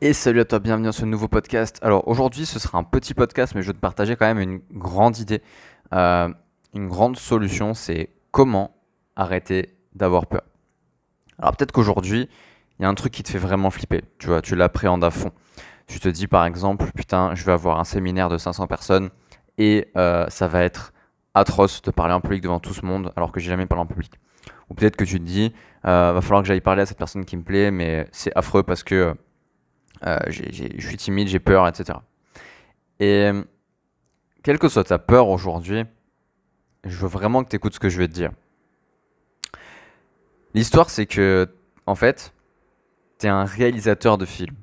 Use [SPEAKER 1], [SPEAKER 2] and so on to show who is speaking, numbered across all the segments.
[SPEAKER 1] Et salut à toi, bienvenue dans ce nouveau podcast. Alors aujourd'hui ce sera un petit podcast mais je vais te partager quand même une grande idée, euh, une grande solution, c'est comment arrêter d'avoir peur. Alors peut-être qu'aujourd'hui il y a un truc qui te fait vraiment flipper, tu vois, tu l'appréhendes à fond. Tu te dis par exemple, putain je vais avoir un séminaire de 500 personnes et euh, ça va être atroce de parler en public devant tout ce monde alors que j'ai jamais parlé en public. Ou peut-être que tu te dis, euh, va falloir que j'aille parler à cette personne qui me plaît mais c'est affreux parce que je suis timide, j'ai peur, etc. Et quelle que soit ta peur aujourd'hui, je veux vraiment que tu écoutes ce que je vais te dire. L'histoire, c'est que, en fait, tu es un réalisateur de film.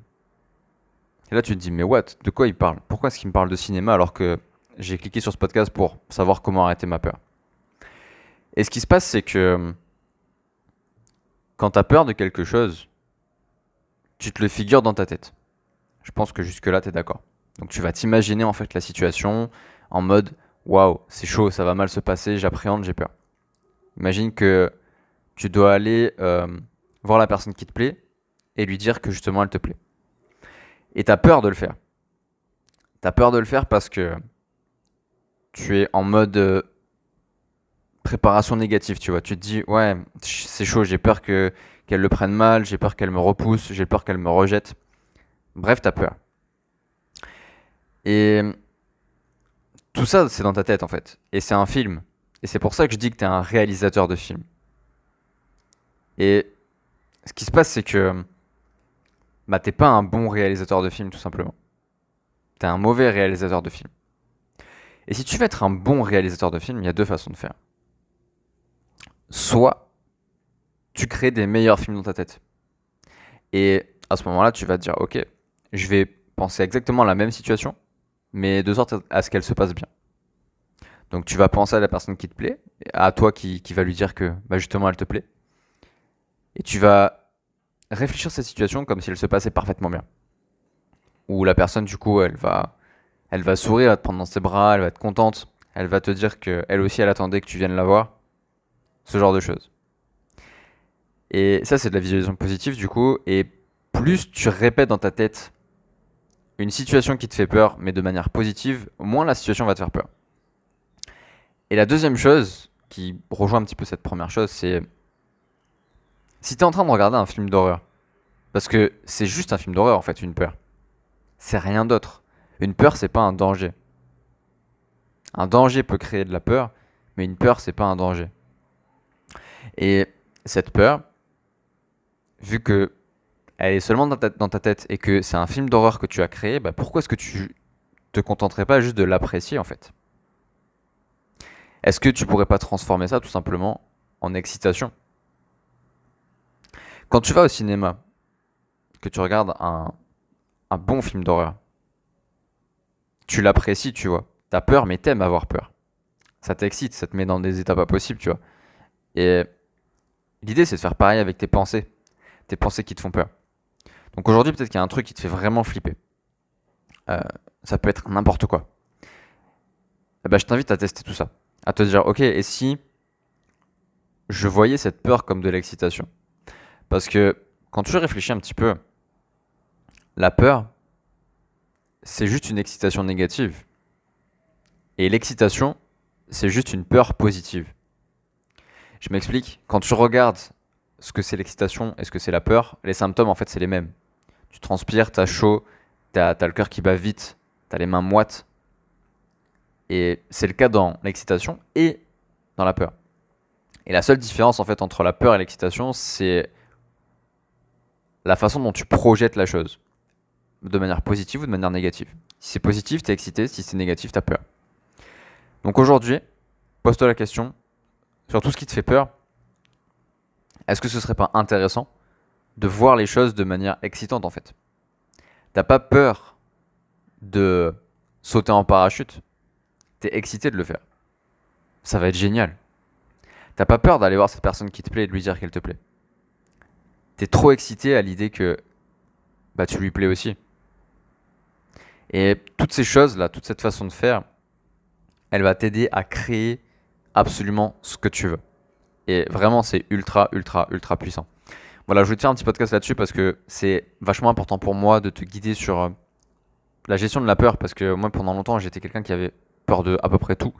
[SPEAKER 1] Et là, tu te dis, mais what? De quoi il parle? Pourquoi est-ce qu'il me parle de cinéma alors que j'ai cliqué sur ce podcast pour savoir comment arrêter ma peur? Et ce qui se passe, c'est que quand tu as peur de quelque chose, tu te le figures dans ta tête. Je pense que jusque-là, tu es d'accord. Donc tu vas t'imaginer en fait la situation en mode waouh, c'est chaud, ça va mal se passer, j'appréhende, j'ai peur. Imagine que tu dois aller euh, voir la personne qui te plaît et lui dire que justement elle te plaît. Et tu as peur de le faire. Tu as peur de le faire parce que tu es en mode euh, préparation négative, tu vois. Tu te dis, ouais, c'est chaud, j'ai peur que qu'elle le prenne mal, j'ai peur qu'elle me repousse, j'ai peur qu'elle me rejette. Bref, t'as peur. Et tout ça, c'est dans ta tête en fait. Et c'est un film. Et c'est pour ça que je dis que t'es un réalisateur de film. Et ce qui se passe, c'est que bah, t'es pas un bon réalisateur de film, tout simplement. T'es un mauvais réalisateur de film. Et si tu veux être un bon réalisateur de film, il y a deux façons de faire. Soit tu crées des meilleurs films dans ta tête. Et à ce moment-là, tu vas te dire, ok, je vais penser exactement à la même situation, mais de sorte à ce qu'elle se passe bien. Donc tu vas penser à la personne qui te plaît, à toi qui, qui va lui dire que bah, justement elle te plaît. Et tu vas réfléchir à cette situation comme si elle se passait parfaitement bien. Où la personne du coup elle va, elle va sourire, elle va te prendre dans ses bras, elle va être contente, elle va te dire qu'elle aussi elle attendait que tu viennes la voir. Ce genre de choses. Et ça, c'est de la visualisation positive du coup. Et plus tu répètes dans ta tête une situation qui te fait peur, mais de manière positive, moins la situation va te faire peur. Et la deuxième chose, qui rejoint un petit peu cette première chose, c'est si tu es en train de regarder un film d'horreur, parce que c'est juste un film d'horreur en fait, une peur. C'est rien d'autre. Une peur, c'est pas un danger. Un danger peut créer de la peur, mais une peur, c'est pas un danger. Et cette peur, vu que elle est seulement dans ta, tête et que c'est un film d'horreur que tu as créé, bah pourquoi est-ce que tu te contenterais pas juste de l'apprécier en fait? Est-ce que tu pourrais pas transformer ça tout simplement en excitation? Quand tu vas au cinéma, que tu regardes un, un bon film d'horreur, tu l'apprécies, tu vois. T'as peur, mais t'aimes avoir peur. Ça t'excite, ça te met dans des états pas possibles, tu vois. Et l'idée, c'est de faire pareil avec tes pensées tes pensées qui te font peur. Donc aujourd'hui, peut-être qu'il y a un truc qui te fait vraiment flipper. Euh, ça peut être n'importe quoi. Eh ben, je t'invite à tester tout ça. À te dire, ok, et si je voyais cette peur comme de l'excitation? Parce que quand tu réfléchis un petit peu, la peur, c'est juste une excitation négative. Et l'excitation, c'est juste une peur positive. Je m'explique. Quand tu regardes ce que c'est l'excitation et ce que c'est la peur, les symptômes en fait c'est les mêmes. Tu transpires, t'as chaud, t'as as le cœur qui bat vite, t'as les mains moites. Et c'est le cas dans l'excitation et dans la peur. Et la seule différence en fait entre la peur et l'excitation, c'est la façon dont tu projettes la chose. De manière positive ou de manière négative. Si c'est positif, t'es excité, si c'est négatif, t'as peur. Donc aujourd'hui, pose-toi la question sur tout ce qui te fait peur, est-ce que ce serait pas intéressant de voir les choses de manière excitante en fait? T'as pas peur de sauter en parachute? T'es excité de le faire. Ça va être génial. T'as pas peur d'aller voir cette personne qui te plaît et de lui dire qu'elle te plaît? T'es trop excité à l'idée que bah tu lui plais aussi. Et toutes ces choses là, toute cette façon de faire, elle va t'aider à créer absolument ce que tu veux. Et vraiment, c'est ultra, ultra, ultra puissant. Voilà, je voulais te faire un petit podcast là-dessus parce que c'est vachement important pour moi de te guider sur euh, la gestion de la peur. Parce que moi, pendant longtemps, j'étais quelqu'un qui avait peur de à peu près tout.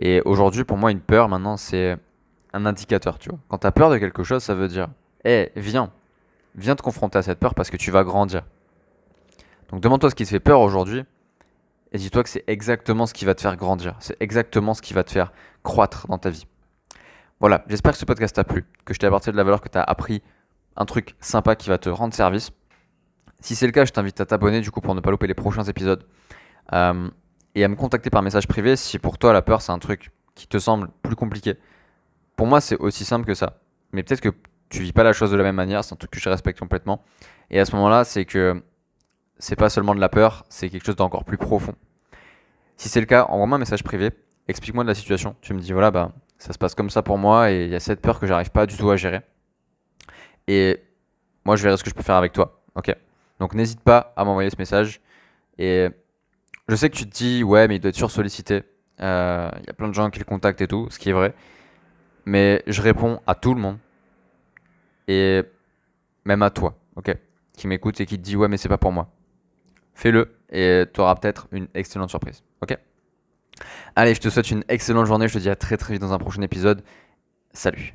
[SPEAKER 1] Et aujourd'hui, pour moi, une peur, maintenant, c'est un indicateur, tu vois. Quand tu as peur de quelque chose, ça veut dire, hé, viens, viens te confronter à cette peur parce que tu vas grandir. Donc demande-toi ce qui te fait peur aujourd'hui et dis-toi que c'est exactement ce qui va te faire grandir. C'est exactement ce qui va te faire croître dans ta vie. Voilà, j'espère que ce podcast t'a plu, que je t'ai apporté de la valeur, que tu as appris un truc sympa qui va te rendre service. Si c'est le cas, je t'invite à t'abonner du coup pour ne pas louper les prochains épisodes. Euh, et à me contacter par message privé si pour toi la peur c'est un truc qui te semble plus compliqué. Pour moi c'est aussi simple que ça. Mais peut-être que tu vis pas la chose de la même manière, c'est un truc que je respecte complètement. Et à ce moment-là, c'est que c'est pas seulement de la peur, c'est quelque chose d'encore plus profond. Si c'est le cas, envoie-moi un message privé, explique-moi de la situation. Tu me dis voilà, bah ça se passe comme ça pour moi et il y a cette peur que j'arrive pas du tout à gérer. Et moi je verrai ce que je peux faire avec toi. Ok. Donc n'hésite pas à m'envoyer ce message et je sais que tu te dis, ouais, mais il doit être sursollicité. Il euh, y a plein de gens qui le contactent et tout, ce qui est vrai. Mais je réponds à tout le monde. Et même à toi, ok Qui m'écoute et qui te dit, ouais, mais c'est pas pour moi. Fais-le et tu auras peut-être une excellente surprise, ok Allez, je te souhaite une excellente journée. Je te dis à très très vite dans un prochain épisode. Salut